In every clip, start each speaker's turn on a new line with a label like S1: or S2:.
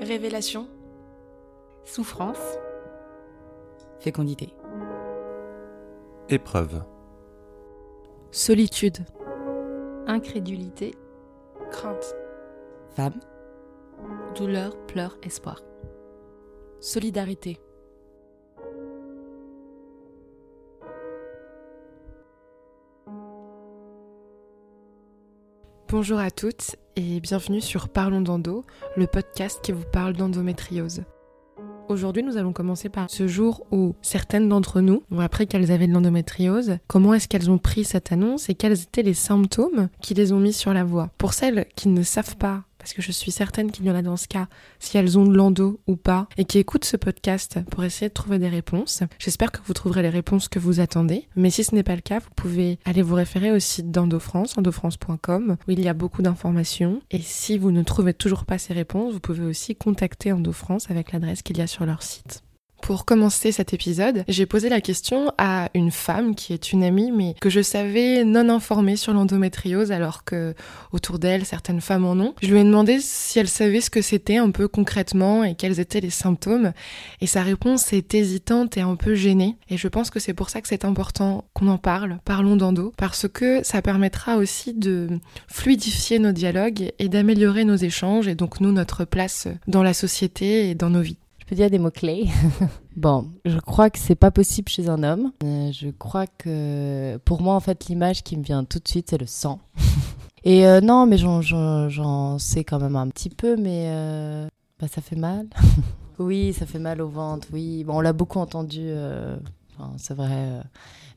S1: Révélation.
S2: Souffrance. Fécondité.
S3: Épreuve.
S1: Solitude.
S2: Incrédulité.
S1: Crainte.
S2: Femme.
S1: Douleur, pleurs, espoir. Solidarité. Bonjour à toutes et bienvenue sur Parlons d'endo, le podcast qui vous parle d'endométriose. Aujourd'hui, nous allons commencer par ce jour où certaines d'entre nous ont appris qu'elles avaient de l'endométriose, comment est-ce qu'elles ont pris cette annonce et quels étaient les symptômes qui les ont mis sur la voie? Pour celles qui ne savent pas parce que je suis certaine qu'il y en a dans ce cas, si elles ont de l'endo ou pas, et qui écoutent ce podcast pour essayer de trouver des réponses. J'espère que vous trouverez les réponses que vous attendez, mais si ce n'est pas le cas, vous pouvez aller vous référer au site d'EndoFrance, endofrance.com, où il y a beaucoup d'informations, et si vous ne trouvez toujours pas ces réponses, vous pouvez aussi contacter EndoFrance avec l'adresse qu'il y a sur leur site. Pour commencer cet épisode, j'ai posé la question à une femme qui est une amie, mais que je savais non informée sur l'endométriose, alors que autour d'elle, certaines femmes en ont. Je lui ai demandé si elle savait ce que c'était un peu concrètement et quels étaient les symptômes. Et sa réponse est hésitante et un peu gênée. Et je pense que c'est pour ça que c'est important qu'on en parle, parlons d'endo, parce que ça permettra aussi de fluidifier nos dialogues et d'améliorer nos échanges et donc nous, notre place dans la société et dans nos vies.
S2: Je peux dire des mots-clés. bon, je crois que c'est pas possible chez un homme. Euh, je crois que pour moi, en fait, l'image qui me vient tout de suite, c'est le sang. Et euh, non, mais j'en sais quand même un petit peu, mais euh, bah, ça fait mal. oui, ça fait mal au ventre, oui. Bon, on l'a beaucoup entendu. Enfin, c'est vrai,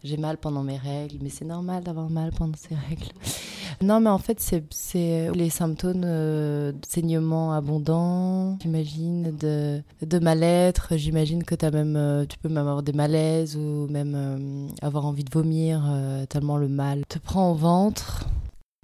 S2: j'ai mal pendant mes règles, mais c'est normal d'avoir mal pendant ses règles. Non, mais en fait, c'est les symptômes euh, de saignement abondant, j'imagine, de, de mal-être. J'imagine que as même, euh, tu peux même avoir des malaises ou même euh, avoir envie de vomir tellement le mal te prend au ventre.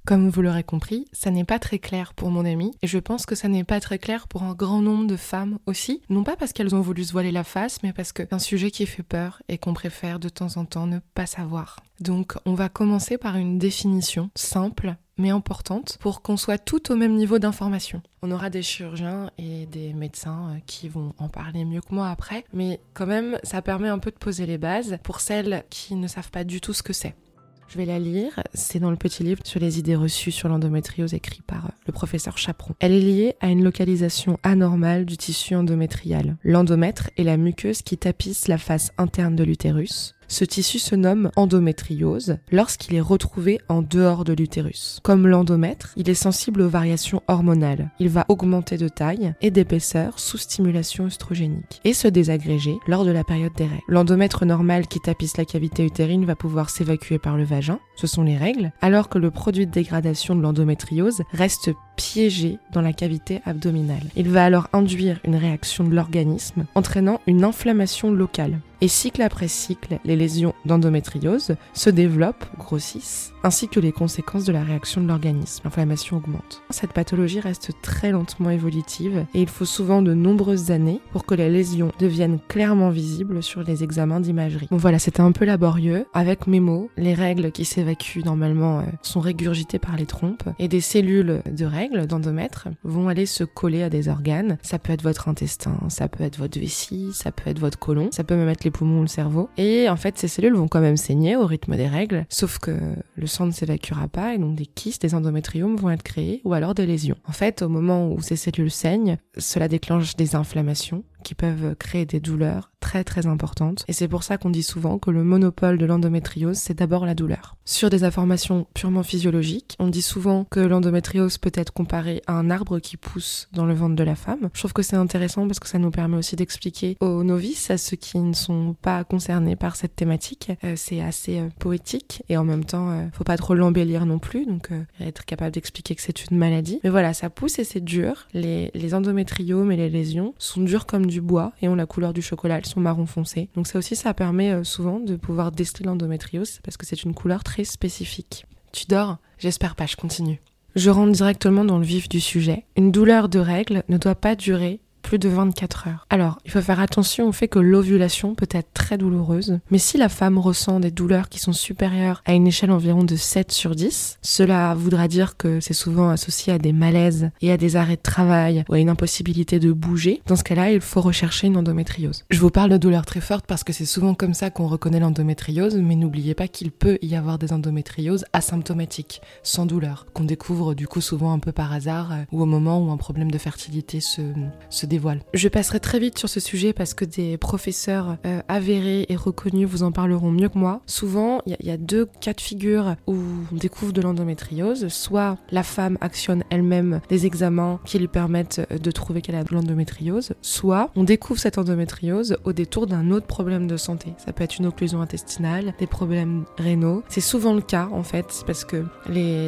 S1: Comme vous l'aurez compris, ça n'est pas très clair pour mon amie, et je pense que ça n'est pas très clair pour un grand nombre de femmes aussi, non pas parce qu'elles ont voulu se voiler la face, mais parce que c'est un sujet qui fait peur et qu'on préfère de temps en temps ne pas savoir. Donc on va commencer par une définition simple mais importante pour qu'on soit tout au même niveau d'information. On aura des chirurgiens et des médecins euh, qui vont en parler mieux que moi après, mais quand même ça permet un peu de poser les bases pour celles qui ne savent pas du tout ce que c'est. Je vais la lire. C'est dans le petit livre sur les idées reçues sur l'endométriose écrit par euh, le professeur Chaperon. Elle est liée à une localisation anormale du tissu endométrial. L'endomètre est la muqueuse qui tapisse la face interne de l'utérus. Ce tissu se nomme endométriose lorsqu'il est retrouvé en dehors de l'utérus. Comme l'endomètre, il est sensible aux variations hormonales. Il va augmenter de taille et d'épaisseur sous stimulation œstrogénique et se désagréger lors de la période des règles. L'endomètre normal qui tapisse la cavité utérine va pouvoir s'évacuer par le vagin, ce sont les règles, alors que le produit de dégradation de l'endométriose reste piégé dans la cavité abdominale. Il va alors induire une réaction de l'organisme entraînant une inflammation locale. Et cycle après cycle, les lésions d'endométriose se développent, grossissent, ainsi que les conséquences de la réaction de l'organisme. L'inflammation augmente. Cette pathologie reste très lentement évolutive et il faut souvent de nombreuses années pour que les lésions deviennent clairement visibles sur les examens d'imagerie. Bon voilà, c'était un peu laborieux. Avec mes mots, les règles qui s'évacuent normalement euh, sont régurgitées par les trompes et des cellules de règles d'endomètre vont aller se coller à des organes. Ça peut être votre intestin, ça peut être votre vessie, ça peut être votre côlon, ça peut même être les poumons ou le cerveau. Et en fait, ces cellules vont quand même saigner au rythme des règles, sauf que le ne s'évacuera pas et donc des kystes, des endométriomes vont être créés ou alors des lésions. En fait, au moment où ces cellules saignent, cela déclenche des inflammations qui peuvent créer des douleurs très très importantes. Et c'est pour ça qu'on dit souvent que le monopole de l'endométriose, c'est d'abord la douleur. Sur des informations purement physiologiques, on dit souvent que l'endométriose peut être comparée à un arbre qui pousse dans le ventre de la femme. Je trouve que c'est intéressant parce que ça nous permet aussi d'expliquer aux novices, à ceux qui ne sont pas concernés par cette thématique. Euh, c'est assez euh, poétique et en même temps, euh, faut pas trop l'embellir non plus, donc être capable d'expliquer que c'est une maladie. Mais voilà, ça pousse et c'est dur. Les, les endométriomes et les lésions sont durs comme du bois et ont la couleur du chocolat, elles sont marron foncé. Donc ça aussi, ça permet euh, souvent de pouvoir déceler l'endométriose parce que c'est une couleur très spécifique. Tu dors J'espère pas, je continue. Je rentre directement dans le vif du sujet. Une douleur de règle ne doit pas durer plus de 24 heures. Alors, il faut faire attention au fait que l'ovulation peut être très douloureuse, mais si la femme ressent des douleurs qui sont supérieures à une échelle environ de 7 sur 10, cela voudra dire que c'est souvent associé à des malaises et à des arrêts de travail ou à une impossibilité de bouger. Dans ce cas-là, il faut rechercher une endométriose. Je vous parle de douleurs très fortes parce que c'est souvent comme ça qu'on reconnaît l'endométriose, mais n'oubliez pas qu'il peut y avoir des endométrioses asymptomatiques, sans douleur, qu'on découvre du coup souvent un peu par hasard euh, ou au moment où un problème de fertilité se, se Je passerai très vite sur ce sujet parce que des professeurs euh, avérés et reconnus vous en parleront mieux que moi. Souvent, il y, y, a deux cas de figure où on découvre de l'endométriose. Soit la femme actionne elle-même des examens qui lui permettent euh, de trouver qu'elle a de l'endométriose, soit on découvre cette endométriose au détour d'un autre problème de santé. Ça peut être une occlusion intestinale, des problèmes rénaux. C'est souvent le cas en fait parce que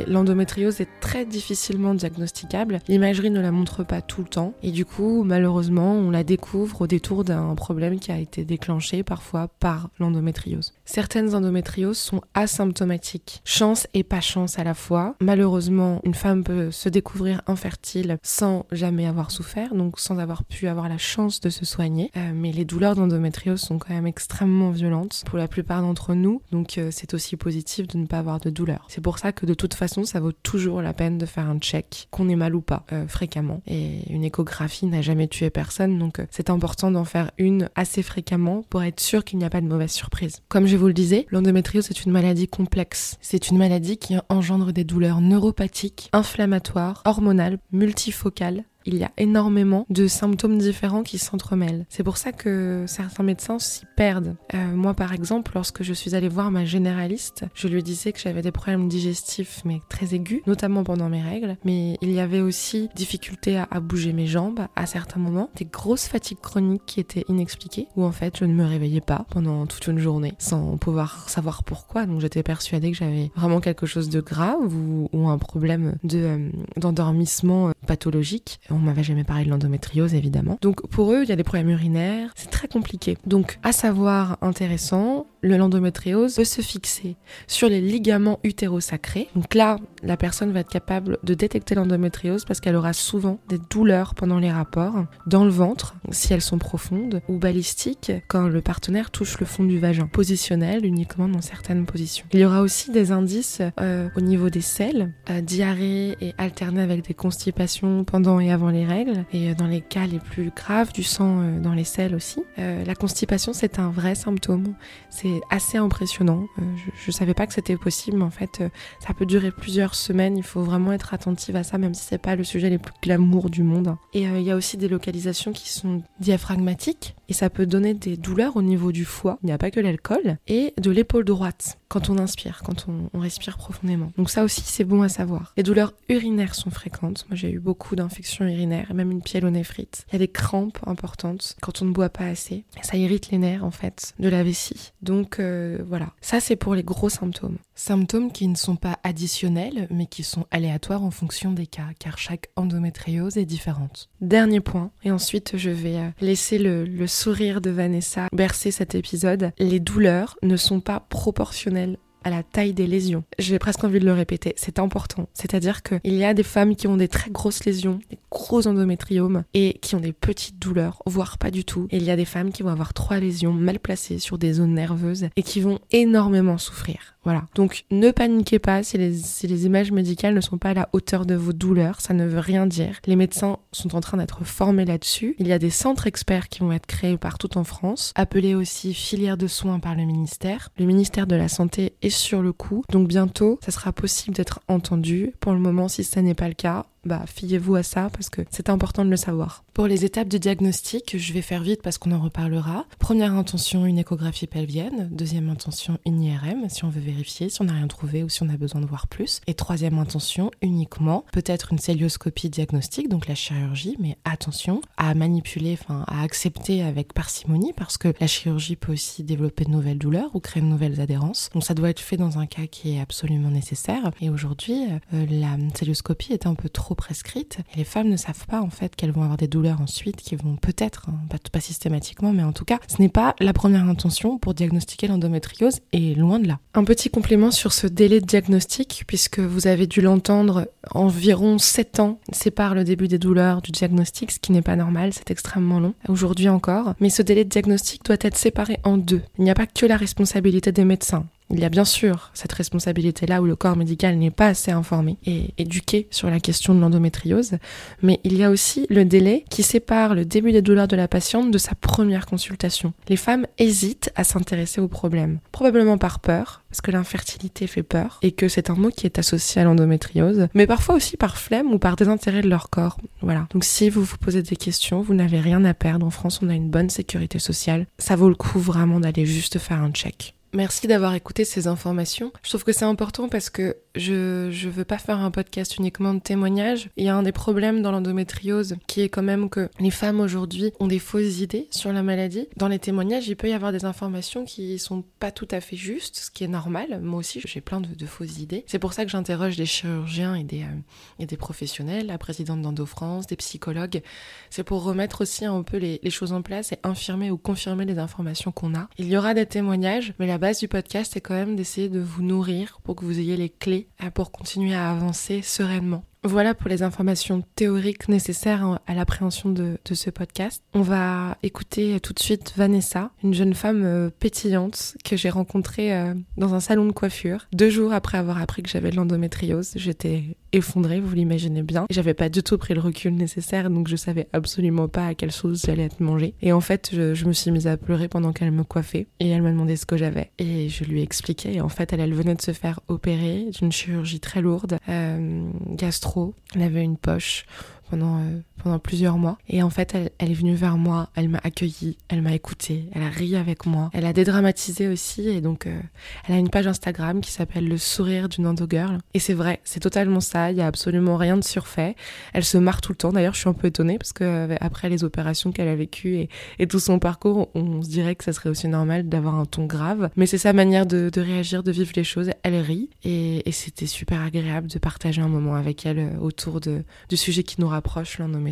S1: l'endométriose est très difficilement diagnosticable. L'imagerie ne la montre pas tout le temps et du coup malheureusement on la découvre au détour d'un problème qui a été déclenché parfois par l'endométriose. Certaines endométrioses sont asymptomatiques. Chance et pas chance à la fois. Malheureusement, une femme peut se découvrir infertile sans jamais avoir souffert, donc sans avoir pu avoir la chance de se soigner. Euh, mais les douleurs d'endométriose sont quand même extrêmement violentes pour la plupart d'entre nous, donc euh, c'est aussi positif de ne pas avoir de douleur. C'est pour ça que de toute façon, ça vaut toujours la peine de faire un check, qu'on est mal ou pas, euh, fréquemment. Et une échographie n'a jamais tué personne, donc c'est important d'en faire une assez fréquemment pour être sûr qu'il n'y a pas de mauvaise surprise. Vous le disais, l'endométriose est une maladie complexe. C'est une maladie qui engendre des douleurs neuropathiques, inflammatoires, hormonales, multifocales, il y a énormément de symptômes différents qui s'entremêlent. C'est pour ça que certains médecins s'y perdent. Euh, moi, par exemple, lorsque je suis allée voir ma généraliste, je lui disais que j'avais des problèmes digestifs, mais très aigus, notamment pendant mes règles. Mais il y avait aussi difficulté à, bouger mes jambes à certains moments, des grosses fatigues chroniques qui étaient inexpliquées, où en fait je ne me réveillais pas pendant toute une journée sans pouvoir savoir pourquoi. Donc j'étais persuadée que j'avais vraiment quelque chose de grave ou, un problème euh, d'endormissement pathologique on m'avait jamais parlé de l'endométriose évidemment. Donc pour eux, il y a des problèmes urinaires, c'est très compliqué. Donc à savoir intéressant, l'endométriose peut se fixer sur les ligaments utérosacrés. Donc là, la personne va être capable de détecter l'endométriose parce qu'elle aura souvent des douleurs pendant les rapports, dans le ventre, si elles sont profondes, ou balistiques, quand le partenaire touche le fond du vagin, positionnel uniquement dans certaines positions. Il y aura aussi des indices euh, au niveau des selles, euh, diarrhée et alternée avec des constipations pendant et avant les règles, et euh, dans les cas les plus graves, du sang euh, dans les selles aussi. La constipation, c'est un vrai symptôme. C'est assez impressionnant. Euh, je, je, savais pas que c'était possible, mais en fait, euh, ça peut durer plusieurs semaines. Il faut vraiment être attentive à ça, même si c'est pas le sujet les plus glamour du monde. Et euh, il y a aussi des localisations qui sont diaphragmatiques, et ça peut donner des douleurs au niveau du foie. Il n'y a pas que l'alcool, et de l'épaule droite quand on inspire, quand on, on respire profondément. Donc ça aussi, c'est bon à savoir. Les douleurs urinaires sont fréquentes. Moi, j'ai eu beaucoup d'infections urinaires, même une pyélonéphrite. Il y a des crampes importantes quand on ne boit pas assez. Ça irrite les nerfs, en fait, de la vessie. Donc euh, voilà, ça c'est pour les gros symptômes. Symptômes qui ne sont pas additionnels, mais qui sont aléatoires en fonction des cas, car chaque endométriose est différente. Dernier point, et ensuite je vais euh, laisser le, le sourire de Vanessa bercer cet épisode. Les douleurs ne sont pas proportionnelles à la taille des lésions. J'ai presque envie de le répéter, c'est important. C'est-à-dire qu'il y a des femmes qui ont des très grosses lésions, des gros endométriomes, et qui ont des petites douleurs, voire pas du tout. Et il y a des femmes qui vont avoir trois lésions mal placées sur des zones nerveuses et qui vont énormément souffrir. Voilà. Donc ne paniquez pas si les, si les, images médicales ne sont pas à la hauteur de vos douleurs, ça ne veut rien dire. Les médecins sont en train d'être formés là-dessus. Il y a des centres experts qui vont être créés partout en France, appelés aussi filières de soins par le ministère. Le ministère de la Santé est sur le coup, donc bientôt ça sera possible d'être entendu. Pour le moment, si ça n'est pas le cas, bah, fiez-vous à ça parce que c'est important de le savoir. Pour les étapes de diagnostic, je vais faire vite parce qu'on en reparlera. Première intention, une échographie pelvienne. Deuxième intention, une IRM si on veut vérifier si on n'a rien trouvé ou si on a besoin de voir plus. Et troisième intention, uniquement, peut-être une célioscopie diagnostique, donc la chirurgie, mais attention à manipuler, enfin à accepter avec parcimonie parce que la chirurgie peut aussi développer de nouvelles douleurs ou créer de nouvelles adhérences. Donc ça doit être fait dans un cas qui est absolument nécessaire. Et aujourd'hui, euh, la célioscopie est un peu trop prescrites. Les femmes ne savent pas en fait qu'elles vont avoir des douleurs ensuite, qui vont peut-être, hein, pas, pas systématiquement, mais en tout cas, ce n'est pas la première intention pour diagnostiquer l'endométriose et loin de là. Un petit complément sur ce délai de diagnostic, puisque vous avez dû l'entendre, environ 7 ans sépare le début des douleurs du diagnostic, ce qui n'est pas normal, c'est extrêmement long, aujourd'hui encore. Mais ce délai de diagnostic doit être séparé en deux. Il n'y a pas que la responsabilité des médecins. Il y a bien sûr cette responsabilité-là où le corps médical n'est pas assez informé et éduqué sur la question de l'endométriose, mais il y a aussi le délai qui sépare le début des douleurs de la patiente de sa première consultation. Les femmes hésitent à s'intéresser au problème, probablement par peur, parce que l'infertilité fait peur et que c'est un mot qui est associé à l'endométriose, mais parfois aussi par flemme ou par désintérêt de leur corps. Voilà. Donc si vous vous posez des questions, vous n'avez rien à perdre. En France, on a une bonne sécurité sociale. Ça vaut le coup vraiment d'aller juste faire un check. Merci d'avoir écouté ces informations. Je trouve que c'est important parce que je je veux pas faire un podcast uniquement de témoignages. Il y a un des problèmes dans l'endométriose qui est quand même que les femmes aujourd'hui ont des fausses idées sur la maladie. Dans les témoignages, il peut y avoir des informations qui sont pas tout à fait justes, ce qui est normal. Moi aussi, j'ai plein de, de fausses idées. C'est pour ça que j'interroge des chirurgiens et des euh, et des professionnels, la présidente d'Endo France, des psychologues. C'est pour remettre aussi un peu les, les choses en place et infirmer ou confirmer les informations qu'on a. Il y aura des témoignages, mais la base du podcast est quand même d'essayer de vous nourrir pour que vous ayez les clés euh, pour continuer à avancer sereinement. Voilà pour les informations théoriques nécessaires à l'appréhension de, ce podcast. On va écouter tout de suite Vanessa, une jeune femme euh, pétillante que j'ai rencontrée euh, dans un salon de coiffure. Deux jours après avoir appris que j'avais de l'endométriose, j'étais effondrée, vous l'imaginez bien. J'avais pas du tout pris le recul nécessaire, donc je savais absolument pas à quelle sauce j'allais être mangée. Et en fait, je, me suis mise à pleurer pendant qu'elle me coiffait et elle m'a demandé ce que j'avais. Et je lui ai expliqué. Et en fait, elle, elle venait de se faire opérer d'une chirurgie très lourde, euh, gastro. Elle avait une poche pendant, euh, pendant plusieurs mois. Et en fait, elle, est venue vers moi, elle m'a accueilli, elle m'a écouté, elle a ri avec moi, elle a dédramatisé aussi. Et donc, euh, elle a une page Instagram qui s'appelle Le sourire d'une endogirl. Et c'est vrai, c'est totalement ça, il y a absolument rien de surfait. Elle se marre tout le temps. D'ailleurs, je suis un peu étonnée parce que euh, après les opérations qu'elle a vécues et, tout son parcours, on, se dirait que ça serait aussi normal d'avoir un ton grave. Mais c'est sa manière de, réagir, de vivre les choses. Elle rit et, c'était super agréable de partager un moment avec elle euh, autour du sujet qui nous rapproche, l'endométriose.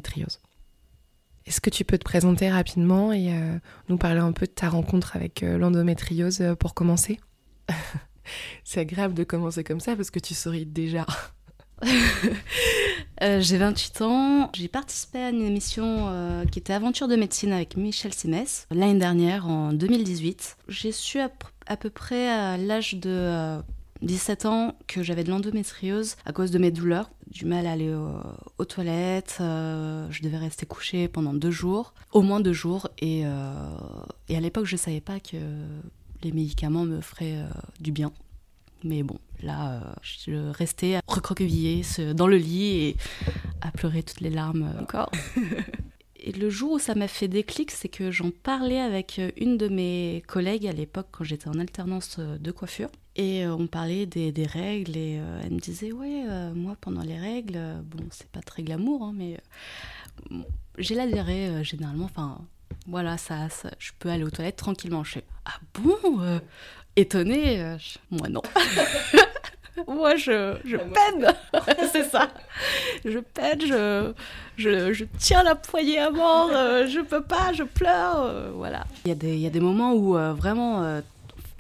S1: Est-ce que tu peux te présenter rapidement et euh, nous parler un peu de ta rencontre avec euh, l'endométriose euh, pour commencer? C'est agréable de commencer comme ça parce que tu souris déjà.
S3: j'ai 28 ans. J'ai participé à une émission qui était Aventure de médecine avec Michel Simès l'année dernière, en 2018. J'ai su à, peu près à l'âge de 17 ans que j'avais de l'endométriose à cause de mes douleurs, du mal à aller aux, aux toilettes, euh, je devais rester couchée pendant deux jours, au moins deux jours, et, euh, et à l'époque je savais pas que les médicaments me feraient euh, du bien. Mais bon, là, je restais recroquevillée dans le lit et à pleurer toutes les larmes encore. Et le jour où ça m'a fait déclic, c'est que j'en parlais avec une de mes collègues à l'époque quand j'étais en alternance de coiffure. Et euh, on parlait des, des, règles et euh, elle me disait ouais euh, moi pendant les règles bon c'est pas très glamour hein, mais j'ai la diarrhée généralement enfin voilà ça, ça, je peux aller aux toilettes tranquillement. Je fais ah bon étonnée moi non. Moi je, je peine. C'est ça. Je peine je, je, je, tiens la poignée à mort je peux pas je pleure voilà. Il y a des il y a des moments où vraiment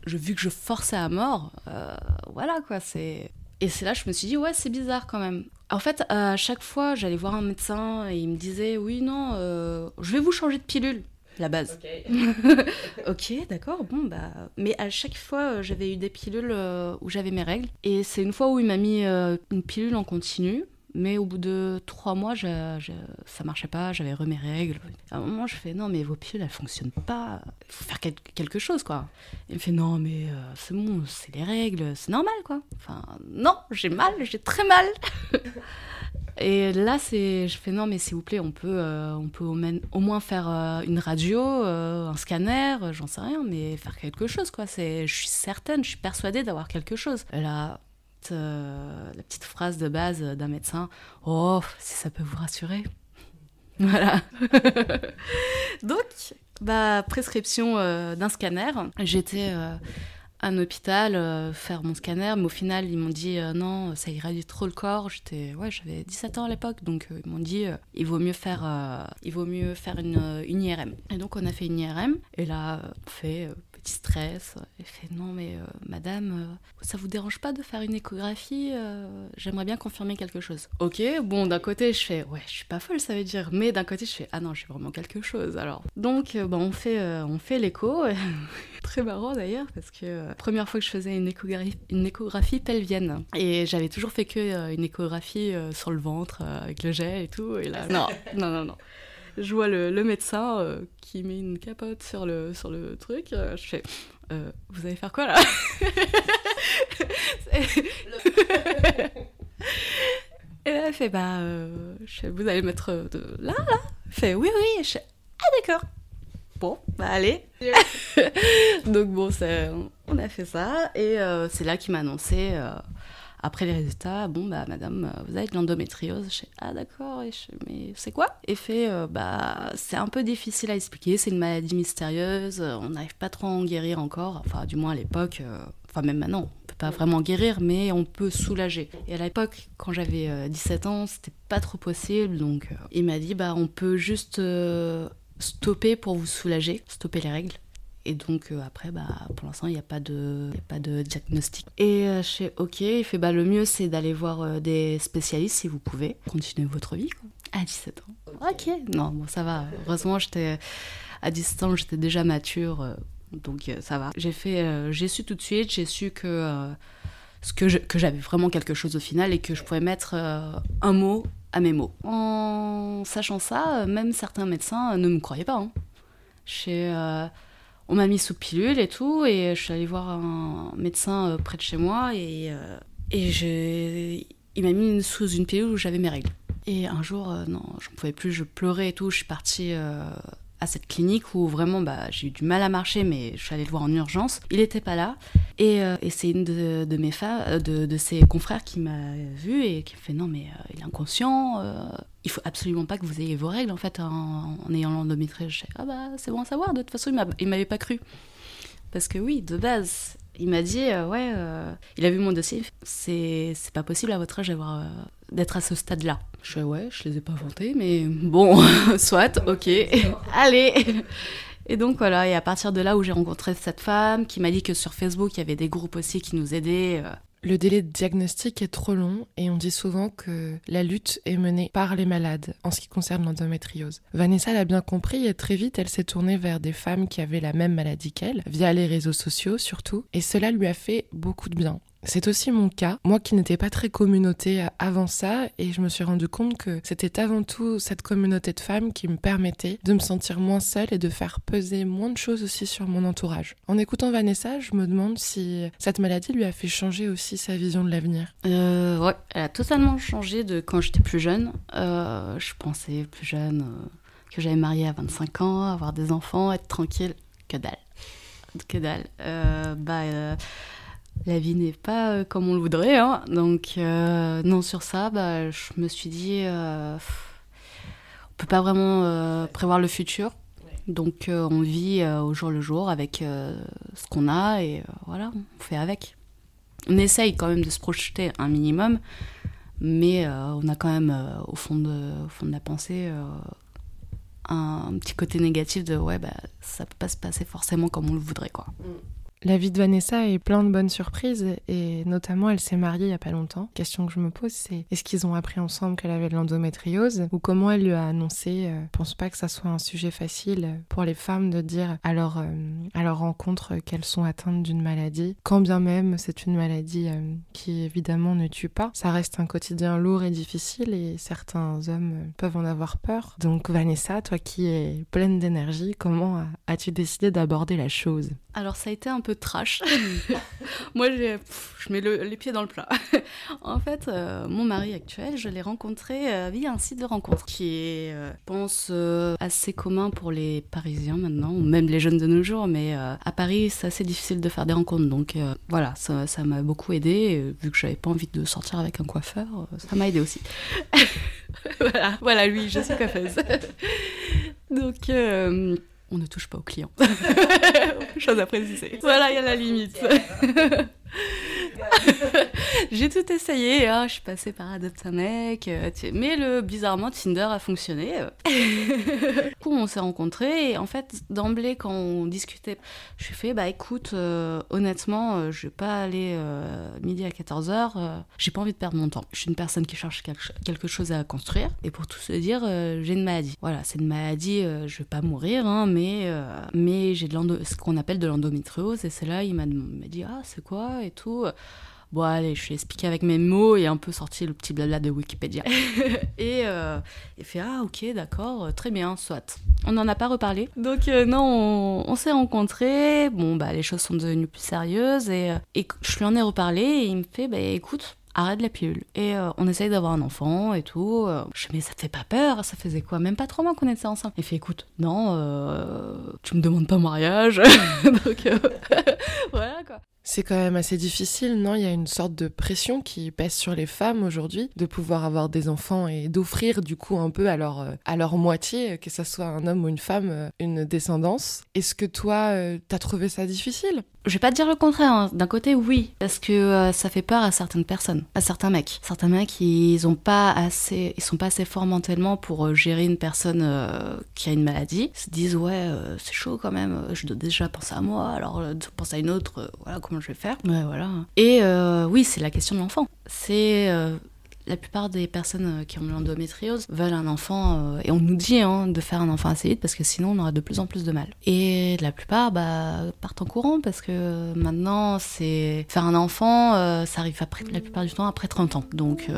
S3: je, vu que je forçais à mort, euh, voilà quoi, c'est. Et c'est là je me suis dit, ouais, c'est bizarre quand même. En fait, à chaque fois, j'allais voir un médecin et il me disait, oui, non, euh, je vais vous changer de pilule. La base. Ok, okay d'accord, bon, bah. Mais à chaque fois, j'avais eu des pilules euh, où j'avais mes règles. Et c'est une fois où il m'a mis euh, une pilule en continu. Mais au bout de trois mois, je, je, ça marchait pas, j'avais remis mes règles. À un moment, je fais non, mais vos pilules, elles fonctionnent pas. Il faut faire quel quelque chose, quoi. Il me fait non, mais euh, c'est bon, c'est les règles, c'est normal, quoi. Enfin, non, j'ai mal, j'ai très mal. Et là, je fais non, mais s'il vous plaît, on peut, euh, on peut au, moins faire euh, une radio, un scanner, j'en sais rien, mais faire quelque chose, quoi. Je suis certaine, je suis persuadée d'avoir quelque chose. Là, euh, la petite phrase de base d'un médecin Oh, si ça peut vous rassurer. Voilà. Donc, bah, prescription euh, d'un scanner. J'étais euh, un hôpital faire mon scanner, mais au final, ils m'ont dit non, ça irradie trop le corps. J'étais, ouais, j'avais 17 ans à l'époque, donc ils m'ont dit il vaut mieux faire, il vaut mieux faire une, une, IRM. Et donc on a fait une IRM, et là, on fait petit stress. Il fait non, mais madame, ça vous dérange pas de faire une échographie J'aimerais bien confirmer quelque chose. Ok, bon, d'un côté, je fais ouais, je suis pas folle, ça veut dire, mais d'un côté, je fais ah non, j'ai vraiment quelque chose. Alors, donc, bon, on fait, on fait l'écho. Très marrant d'ailleurs, parce que première fois que je faisais une échographie, une échographie pelvienne. Et j'avais toujours fait que euh, une échographie euh, sur le ventre, euh, avec le jet et tout. Et là, non, non, non, non. Je vois le, médecin qui met une capote sur le, sur le truc. je fais Vous allez faire quoi là Et là, elle fait Bah, vous allez mettre de là, là Elle fait Oui, oui. Je fais Ah, d'accord. Bon, bah allez. Donc bon, on a fait ça et euh, c'est là qu'il m'a annoncé euh, après les résultats, bon bah madame, euh, vous avez de l'endométriose. Je fais ah d'accord, mais c'est quoi? Et fait bah c'est un peu difficile à expliquer, c'est une maladie mystérieuse, on n'arrive pas trop à en guérir encore, enfin du moins à l'époque, enfin même maintenant, on peut pas vraiment guérir, mais on peut soulager. Et à l'époque, quand j'avais 17 ans, c'était pas trop possible, donc il m'a dit bah on peut juste stopper pour vous soulager, stopper les règles. Et donc euh, après, bah, pour l'instant, il n'y a, pas de, a pas de diagnostic. Et euh, je fais OK, il fait bah, le mieux, c'est d'aller voir euh, des spécialistes si vous pouvez. Continuer votre vie, quoi. À 17 ans. OK. Non, bon, ça va. Heureusement, j'étais à 17 ans, j'étais déjà mature. donc ça va. J'ai fait, j'ai su tout de suite, j'ai su que, ce que, que j'avais vraiment quelque chose au final et que je pouvais mettre un mot à mes mots. En sachant ça, même certains médecins ne me croyaient pas. Hein. Euh, on m'a mis sous pilule et tout, et je suis allée voir un médecin euh, près de chez moi, et, euh, et il m'a mis sous une pilule où j'avais mes règles. Et un jour, non, je ne pouvais plus, je pleurais et tout, je suis partie cette clinique où vraiment bah, j'ai eu du mal à marcher, mais je suis allée le voir en urgence. Il n'était pas là. Et, euh, et c'est une de, mes femmes, euh, de, de, ses confrères qui m'a vu et qui me fait Non, mais euh, il est inconscient, il faut absolument pas que vous ayez vos règles en fait en, ayant l'endométriose. Je Ah bah c'est bon à savoir, de toute façon il m'avait pas cru. Parce que oui, de base, il m'a dit Ouais, il a vu mon dossier, c'est pas possible à votre âge d'avoir d'être à ce stade-là. Je fais ouais, je les ai pas inventés, mais bon, soit, ok, allez. Et donc voilà, et à partir de là où j'ai rencontré cette femme qui m'a dit que sur Facebook il y avait des groupes aussi qui nous aidaient.
S1: Le délai de diagnostic est trop long et on dit souvent que la lutte est menée par les malades en ce qui concerne l'endométriose. Vanessa l'a bien compris et très vite elle s'est tournée vers des femmes qui avaient la même maladie qu'elle, via les réseaux sociaux surtout, et cela lui a fait beaucoup de bien. C'est aussi mon cas, moi qui n'étais pas très communauté avant ça, et je me suis rendu compte que c'était avant tout cette communauté de femmes qui me permettait de me sentir moins seule et de faire peser moins de choses aussi sur mon entourage. En écoutant Vanessa, je me demande si cette maladie lui a fait changer aussi sa vision de l'avenir.
S3: Euh, ouais, elle a totalement changé de quand j'étais plus jeune. Euh, je pensais plus jeune euh, que j'allais marier à 25 ans, avoir des enfants, être tranquille. Que dalle. Que dalle. Bah la vie n'est pas euh, comme on le voudrait. Hein. Donc, euh, non, sur ça, bah, je me suis dit, euh, on peut pas vraiment prévoir le futur. Donc, on vit au jour le jour avec ce qu'on a et voilà, on fait avec. On essaye quand même de se projeter un minimum, mais on a quand même au, fond de, au fond de la pensée un, petit côté négatif de ouais, bah, ça peut pas se passer forcément comme on le voudrait. quoi. Mm.
S1: La vie de Vanessa est plein de bonnes surprises et notamment elle s'est mariée il y a pas longtemps. Question que je me pose c'est est-ce qu'ils ont appris ensemble qu'elle avait de l'endométriose ou comment elle lui a annoncé Je euh, pense pas que ça soit un sujet facile pour les femmes de dire à leur, euh, à rencontre qu'elles sont atteintes d'une maladie. Quand bien même c'est une maladie euh, qui évidemment ne tue pas, ça reste un quotidien lourd et difficile et certains hommes peuvent en avoir peur. Donc Vanessa, toi qui es pleine d'énergie, comment as-tu décidé d'aborder la chose?
S3: Alors ça a été un peu trash. Moi, je mets les pieds dans le plat. en fait, euh, mon mari actuel, je l'ai rencontré euh, via un site de rencontre qui est, euh, pense, assez commun pour les Parisiens maintenant, ou même les jeunes de nos jours. Mais à Paris, c'est assez difficile de faire des rencontres. Donc voilà, ça m'a beaucoup aidé. vu que j'avais pas envie de sortir avec un coiffeur, ça m'a aidé aussi. voilà, voilà, lui, je suis coiffeuse. donc on ne touche pas aux clients. Chose à préciser. Voilà, il y a la limite. j'ai tout essayé, hein. je suis passée par Adopt un mec, euh, mais le, bizarrement Tinder a fonctionné. du coup, on s'est rencontrés et en fait, d'emblée, quand on discutait, je fait bah écoute, euh, honnêtement, euh, je vais pas aller midi à 14h, j'ai pas envie de perdre mon temps. Je suis une personne qui cherche quelque chose à construire et pour tout se dire, j'ai une maladie. Voilà, c'est une maladie, je vais pas mourir, hein, mais, mais j'ai ce qu'on appelle de l'endométriose et c'est là, il m'a dit ah, c'est quoi et tout? Bon, allez, je lui ai expliqué avec mes mots et un peu sorti le petit blabla de Wikipédia. et euh, il fait Ah, ok, d'accord, très bien, soit. On n'en a pas reparlé. Donc, euh, non, on, s'est rencontrés. Bon, bah, les choses sont devenues plus sérieuses et, euh, et je lui en ai reparlé et il me fait Bah, écoute, arrête la pilule. Et euh, on essaye d'avoir un enfant et tout. Je dis, mais ça te fait pas peur? Ça faisait quoi? Même pas trois mois qu'on était ensemble. Il fait, écoute, non, tu me demandes pas mariage. Donc, voilà quoi.
S1: C'est quand même assez difficile, non? Il y a une sorte de pression qui pèse sur les femmes aujourd'hui de pouvoir avoir des enfants et d'offrir du coup un peu à leur, euh, moitié, que ce soit un homme ou une femme, euh, une descendance. Est-ce que toi, euh, t'as trouvé ça difficile?
S3: Je vais pas te dire le contraire. Hein. D'un côté, oui, parce que euh, ça fait peur à certaines personnes, à certains mecs. Certains mecs, ils ont pas assez, ils sont pas assez forts mentalement pour euh, gérer une personne euh, qui a une maladie. Ils se disent ouais, c'est chaud quand même. Je dois déjà penser à moi, alors pense à une autre. voilà comment je vais faire. Ouais, voilà. Et oui, c'est la question de l'enfant. C'est la plupart des personnes euh, qui ont l'endométriose veulent un enfant, euh, et on nous dit hein, de faire un enfant assez vite parce que sinon on aura de plus en plus de mal. Et la plupart bah, partent en courant parce que maintenant, c'est faire un enfant, euh, ça arrive après, la plupart du temps après 30 ans. Donc,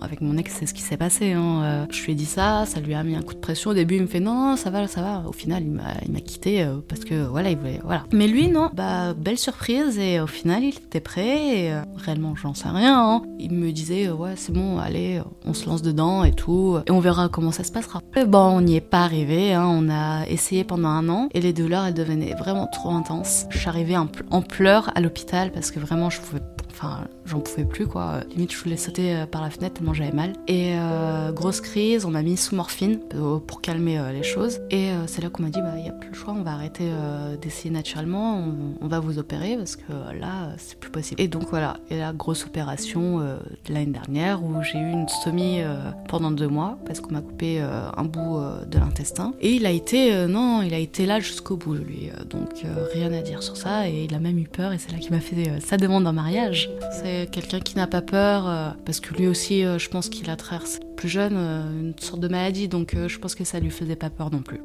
S3: avec mon ex, c'est ce qui s'est passé. Hein. Je lui ai dit ça, ça lui a mis un coup de pression. Au début, il me fait non, ça va, ça va. Au final, il m'a quitté parce que voilà, il voulait. Voilà. Mais lui, non, bah, belle surprise, et au final, il était prêt, et réellement, j'en sais rien. Hein. Il me disait, ouais, c'est bon, allez, on se lance dedans et tout, et on verra comment ça se passera. bon, on n'y est pas arrivé, hein. on a essayé pendant un an, et les douleurs, elles devenaient vraiment trop intenses. Je suis en pleurs à l'hôpital parce que vraiment, je pouvais Enfin, j'en pouvais plus quoi. Limite, je voulais sauter euh, par la fenêtre tellement j'avais mal. Et euh, grosse crise, on m'a mis sous morphine euh, pour calmer les choses. Et c'est là qu'on m'a dit, bah, il n'y a plus le choix, on va arrêter d'essayer naturellement, on, va vous opérer parce que là, c'est plus possible. Et donc voilà, et la grosse opération l'année dernière où j'ai eu une stomie pendant deux mois parce qu'on m'a coupé un bout de l'intestin. Et il a été, non, il a été là jusqu'au bout, lui. Donc rien à dire sur ça. Et il a même eu peur et c'est là qu'il m'a fait sa demande en mariage. C'est quelqu'un qui n'a pas peur, euh, parce que lui aussi, euh, je pense qu'il a traversé plus jeune euh, une sorte de maladie, donc je pense que ça lui faisait pas peur non plus.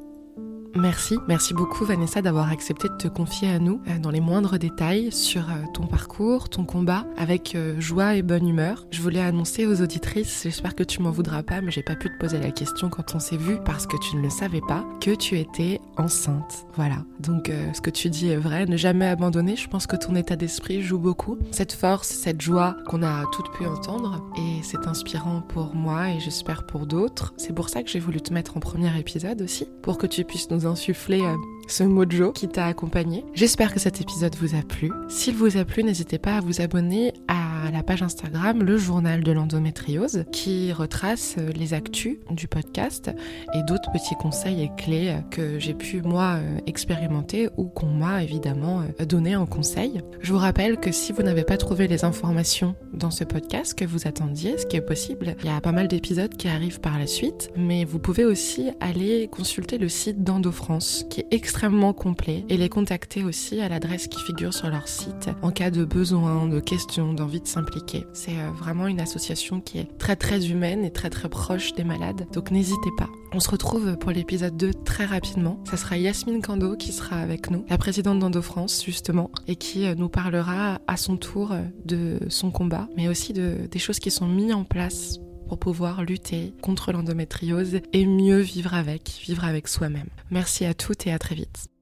S1: Merci, merci beaucoup Vanessa d'avoir accepté de te confier à nous euh, dans les moindres détails sur euh, ton parcours, ton combat, avec euh, joie et bonne humeur. Je voulais annoncer aux auditrices, j'espère que tu m'en voudras pas, mais j'ai pas pu te poser la question quand on s'est vu parce que tu ne le savais pas, que tu étais enceinte. Voilà. Donc ce que tu dis est vrai, ne jamais abandonner. Je pense que ton état d'esprit joue beaucoup. Cette force, cette joie qu'on a toutes pu entendre et c'est inspirant pour moi et j'espère pour d'autres. C'est pour ça que j'ai voulu te mettre en premier épisode aussi, pour que tu puisses nous insuffler euh, ce mojo qui t'a accompagné. J'espère que cet épisode vous a plu. S'il vous a plu, n'hésitez pas à vous abonner à la page Instagram Le Journal de l'endométriose qui retrace euh, les actus du podcast et d'autres petits conseils et clés euh, que j'ai pu moi expérimenter ou qu'on m'a évidemment donné en conseil. Je vous rappelle que si vous n'avez pas trouvé les informations dans ce podcast que vous attendiez, ce qui est possible, il y a pas mal d'épisodes qui arrivent par la suite, mais vous pouvez aussi aller consulter le site d'Endo France, qui est extrêmement complet, et les contacter aussi à l'adresse qui figure sur leur site en cas de besoin, de questions, d'envie de C'est euh, vraiment une association qui est très très humaine et très très proche des malades, donc n'hésitez pas. On se retrouve pour l'épisode 2 très rapidement. Ça sera Yasmine Kando qui sera avec nous, la présidente d'Endo France justement, et qui euh, nous parlera à son tour euh, de son combat, mais aussi de, des choses qui sont mises en place pour pouvoir lutter contre l'endométriose et mieux vivre avec, vivre avec soi-même. Merci à toutes et à très vite.